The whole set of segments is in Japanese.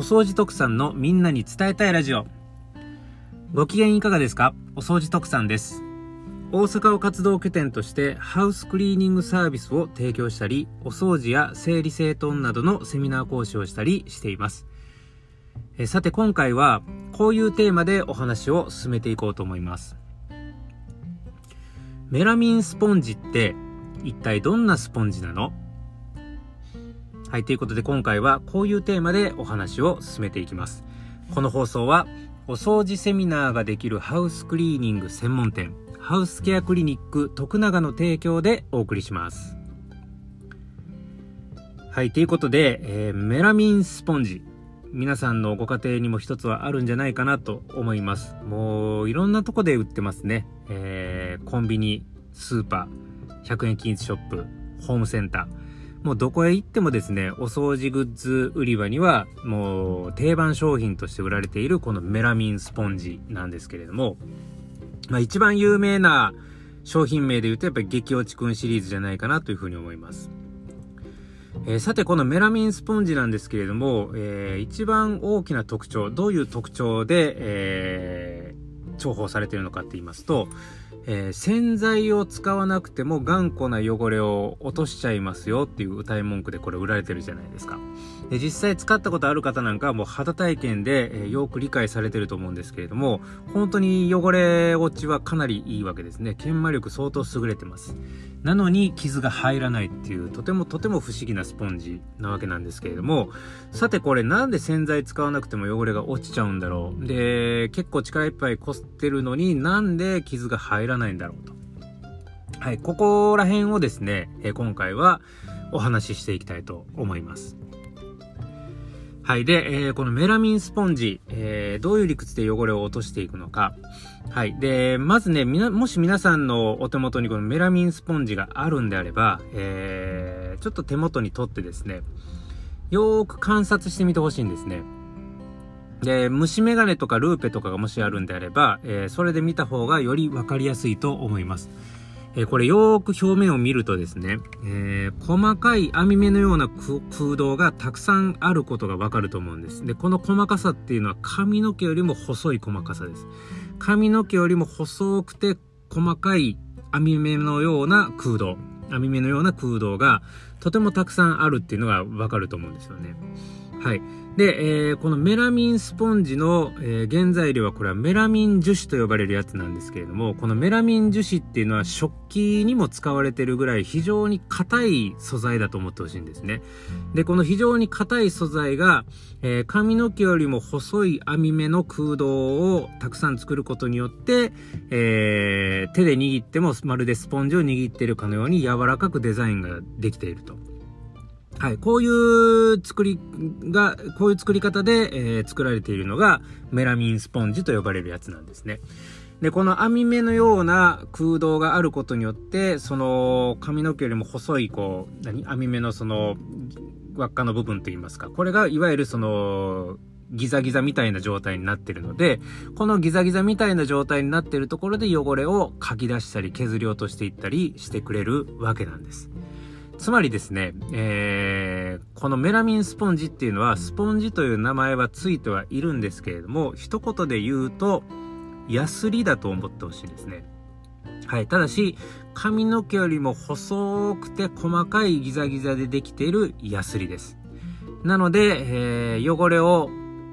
お掃除特産のみんなに伝えたいラジオ。ご機嫌いかがですか？お掃除特産です。大阪を活動拠点としてハウスクリーニングサービスを提供したり、お掃除や整理整頓などのセミナー講師をしたりしています。えさて今回はこういうテーマでお話を進めていこうと思います。メラミンスポンジって一体どんなスポンジなの？はい、ということで今回はこういうテーマでお話を進めていきます。この放送はお掃除セミナーができるハウスクリーニング専門店ハウスケアクリニック徳永の提供でお送りします。はい、ということで、えー、メラミンスポンジ。皆さんのご家庭にも一つはあるんじゃないかなと思います。もういろんなとこで売ってますね。えー、コンビニ、スーパー、100円均一ショップ、ホームセンター。もうどこへ行ってもですね、お掃除グッズ売り場には、もう定番商品として売られているこのメラミンスポンジなんですけれども、まあ一番有名な商品名で言うとやっぱり激落ちくんシリーズじゃないかなというふうに思います。えー、さてこのメラミンスポンジなんですけれども、えー、一番大きな特徴、どういう特徴で、えー、重宝されているのかって言いますと、えー、洗剤を使わなくても頑固な汚れを落としちゃいますよっていう歌い文句でこれ売られてるじゃないですか。で実際使ったことある方なんかはもう肌体験で、え、よく理解されてると思うんですけれども、本当に汚れ落ちはかなりいいわけですね。研磨力相当優れてます。なのに傷が入らないっていうとてもとても不思議なスポンジなわけなんですけれども、さてこれなんで洗剤使わなくても汚れが落ちちゃうんだろう。で、結構力いっぱいこすってるのになんで傷が入らないんだろうと。はい、ここら辺をですね、え今回はお話ししていきたいと思います。はい。で、えー、このメラミンスポンジ、えー、どういう理屈で汚れを落としていくのか。はい。で、まずね、みな、もし皆さんのお手元にこのメラミンスポンジがあるんであれば、えー、ちょっと手元に取ってですね、よーく観察してみてほしいんですね。で、虫眼鏡とかルーペとかがもしあるんであれば、えー、それで見た方がよりわかりやすいと思います。えー、これよーく表面を見るとですね、えー、細かい網目のような空洞がたくさんあることがわかると思うんです。で、この細かさっていうのは髪の毛よりも細い細かさです。髪の毛よりも細くて細かい網目のような空洞、網目のような空洞がとてもたくさんあるっていうのがわかると思うんですよね。はい。で、えー、このメラミンスポンジの、えー、原材料はこれはメラミン樹脂と呼ばれるやつなんですけれども、このメラミン樹脂っていうのは食器にも使われてるぐらい非常に硬い素材だと思ってほしいんですね。で、この非常に硬い素材が、えー、髪の毛よりも細い網目の空洞をたくさん作ることによって、えー、手で握ってもまるでスポンジを握っているかのように柔らかくデザインができていると。はい、こういう作りが、こういう作り方で、えー、作られているのがメラミンスポンジと呼ばれるやつなんですね。で、この網目のような空洞があることによって、その髪の毛よりも細い、こう、何？網目のその輪っかの部分といいますか、これがいわゆるそのギザギザみたいな状態になってるので、このギザギザみたいな状態になってるところで汚れをかき出したり削り落としていったりしてくれるわけなんです。つまりですね、えー、このメラミンスポンジっていうのは、スポンジという名前はついてはいるんですけれども、一言で言うと、ヤスリだと思ってほしいですね。はい。ただし、髪の毛よりも細くて細かいギザギザでできているヤスリです。なので、えー、汚れを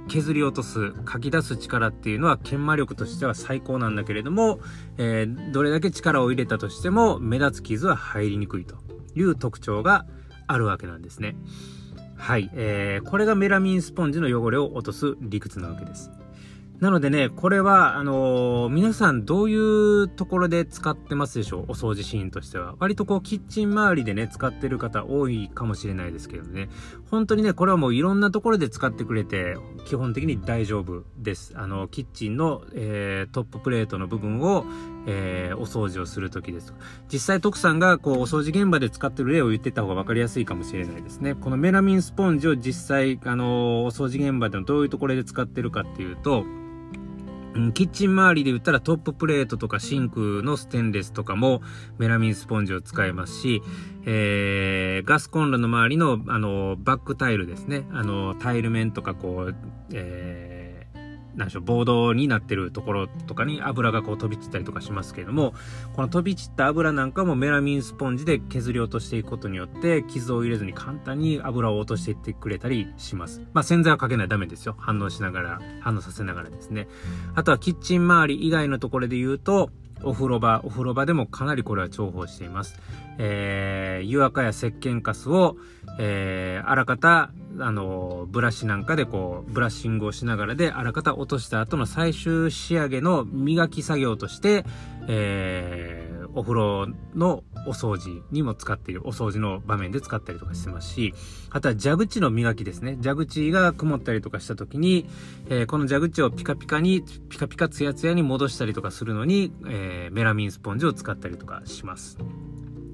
削り落とす、書き出す力っていうのは研磨力としては最高なんだけれども、えー、どれだけ力を入れたとしても目立つ傷は入りにくいと。いう特徴があるわけなんですね。はい。えー、これがメラミンスポンジの汚れを落とす理屈なわけです。なのでね、これは、あのー、皆さんどういうところで使ってますでしょう？お掃除シーンとしては。割とこう、キッチン周りでね、使ってる方多いかもしれないですけどね。本当にね、これはもういろんなところで使ってくれて、基本的に大丈夫です。あの、キッチンの、えー、トッププレートの部分を、えー、お掃除をするときですと。実際、徳さんがこう、お掃除現場で使ってる例を言ってた方が分かりやすいかもしれないですね。このメラミンスポンジを実際、あのお掃除現場でのどういうところで使ってるかっていうと、キッチン周りで言ったらトッププレートとかシンクのステンレスとかもメラミンスポンジを使えますし、えー、ガスコンロの周りのあのバックタイルですね。あのタイル面とかこう、えー何でしょう、ボードになってるところとかに油がこう飛び散ったりとかしますけれども、この飛び散った油なんかもメラミンスポンジで削り落としていくことによって、傷を入れずに簡単に油を落としていってくれたりします。まあ洗剤はかけないとダメですよ。反応しながら、反応させながらですね。あとはキッチン周り以外のところで言うと、お風呂場、お風呂場でもかなりこれは重宝しています。えー、湯垢や石鹸カスを、えー、あらかた、あの、ブラシなんかでこう、ブラッシングをしながらで、あらかた落とした後の最終仕上げの磨き作業として、えー、お風呂のお掃除にも使っている、お掃除の場面で使ったりとかしてますし、あとは蛇口の磨きですね。蛇口が曇ったりとかした時に、えー、この蛇口をピカピカに、ピカピカツヤツヤに戻したりとかするのに、えー、メラミンスポンジを使ったりとかします。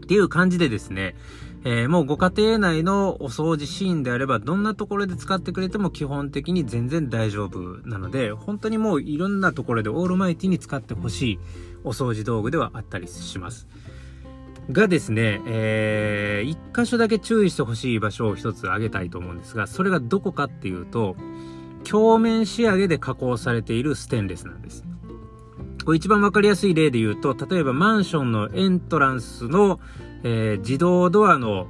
っていう感じでですね、えー、もうご家庭内のお掃除シーンであれば、どんなところで使ってくれても基本的に全然大丈夫なので、本当にもういろんなところでオールマイティに使ってほしいお掃除道具ではあったりします。がですね、えー、一箇所だけ注意してほしい場所を一つ挙げたいと思うんですが、それがどこかっていうと、鏡面仕上げで加工されているステンレスなんです。これ一番わかりやすい例で言うと、例えばマンションのエントランスの、えー、自動ドアの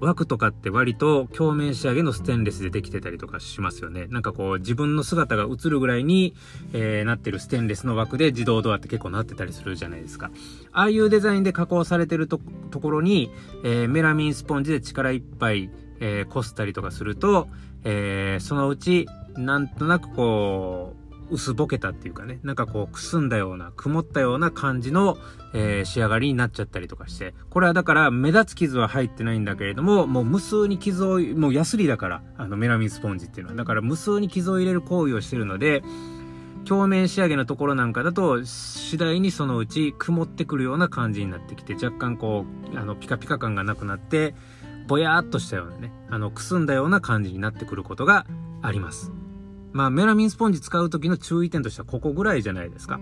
枠とかって割と鏡面仕上げのステンレスでできてたりとかしますよね。なんかこう自分の姿が映るぐらいに、えー、なってるステンレスの枠で自動ドアって結構なってたりするじゃないですか。ああいうデザインで加工されてるところに、えー、メラミンスポンジで力いっぱい、えー、こすったりとかすると、えそのうちなんとなくこう、薄ぼけたっていうかね、なんかこうくすんだような、曇ったような感じの、えー、仕上がりになっちゃったりとかして、これはだから目立つ傷は入ってないんだけれども、もう無数に傷を、もうヤスリだから、あのメラミンスポンジっていうのは。だから無数に傷を入れる行為をしてるので、表面仕上げのところなんかだと、次第にそのうち曇ってくるような感じになってきて、若干こう、あの、ピカピカ感がなくなって、ぼやーっとしたようなね、あの、くすんだような感じになってくることがあります。まあ、メラミンスポンジ使う時の注意点としてはここぐらいじゃないですか。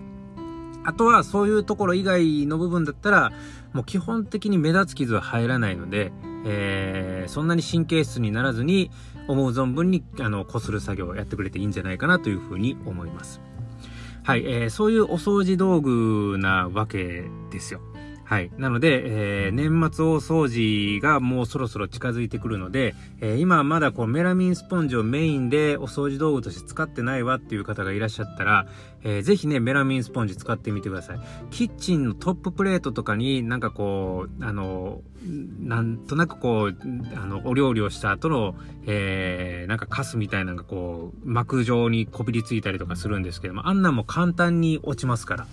あとはそういうところ以外の部分だったら、もう基本的に目立つ傷は入らないので、えー、そんなに神経質にならずに、思う存分に、あの、擦る作業をやってくれていいんじゃないかなというふうに思います。はい、えー、そういうお掃除道具なわけですよ。はい。なので、えー、年末大掃除がもうそろそろ近づいてくるので、えー、今まだこうメラミンスポンジをメインでお掃除道具として使ってないわっていう方がいらっしゃったら、えー、ぜひね、メラミンスポンジ使ってみてください。キッチンのトッププレートとかになんかこう、あの、なんとなくこう、あの、お料理をした後の、えー、なんかカスみたいなのがこう、膜状にこびりついたりとかするんですけども、あんなんも簡単に落ちますから。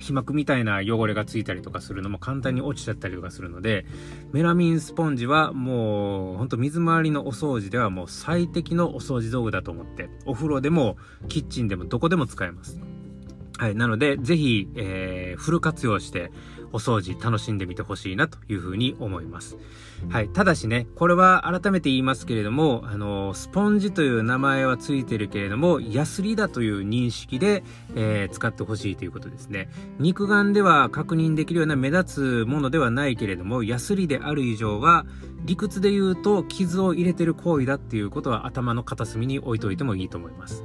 皮膜みたいな汚れがついたりとかするのも簡単に落ちちゃったりとかするので、メラミンスポンジはもう、ほんと水回りのお掃除ではもう最適のお掃除道具だと思って、お風呂でもキッチンでもどこでも使えます。はい。なので、ぜひ、えー、フル活用して、お掃除楽しんでみてほしいなというふうに思います。はい。ただしね、これは改めて言いますけれども、あの、スポンジという名前はついてるけれども、ヤスリだという認識で、えー、使ってほしいということですね。肉眼では確認できるような目立つものではないけれども、ヤスリである以上は、理屈で言うと傷を入れてる行為だっていうことは頭の片隅に置いといてもいいと思います。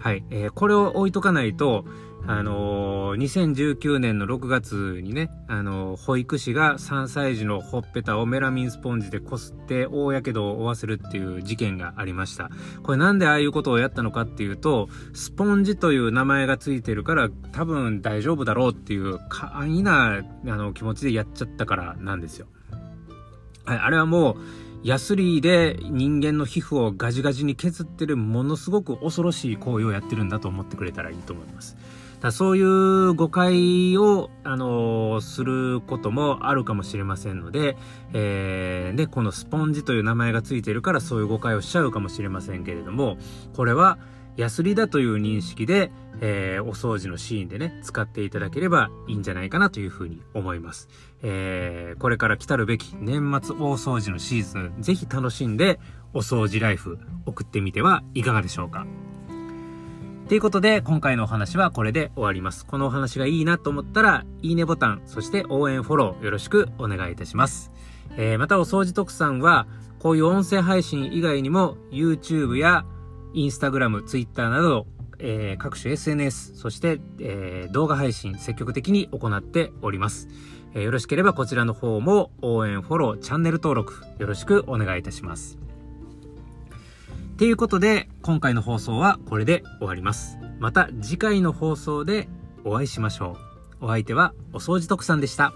はい。えー、これを置いとかないと、あのー、2019年の6月にね、あのー、保育士が3歳児のほっぺたをメラミンスポンジでこすって大やけどを負わせるっていう事件がありました。これなんでああいうことをやったのかっていうと、スポンジという名前がついてるから多分大丈夫だろうっていう簡易なあの気持ちでやっちゃったからなんですよ。はい、あれはもう、ヤスリで人間の皮膚をガジガジに削ってるものすごく恐ろしい行為をやってるんだと思ってくれたらいいと思います。だそういう誤解を、あのー、することもあるかもしれませんので、えー、で、このスポンジという名前がついてるからそういう誤解をしちゃうかもしれませんけれども、これは、ヤスリだという認識で、えー、お掃除のシーンでね、使っていただければいいんじゃないかなというふうに思います。えー、これから来たるべき年末大掃除のシーズン、ぜひ楽しんでお掃除ライフ送ってみてはいかがでしょうか。ということで、今回のお話はこれで終わります。このお話がいいなと思ったら、いいねボタン、そして応援フォローよろしくお願いいたします。えー、またお掃除特産は、こういう音声配信以外にも、YouTube や Instagram、Twitter など、えー、各種 SNS、そして、えー、動画配信積極的に行っております。えー、よろしければこちらの方も応援、フォロー、チャンネル登録よろしくお願いいたします。ということで、今回の放送はこれで終わります。また次回の放送でお会いしましょう。お相手はお掃除特産でした。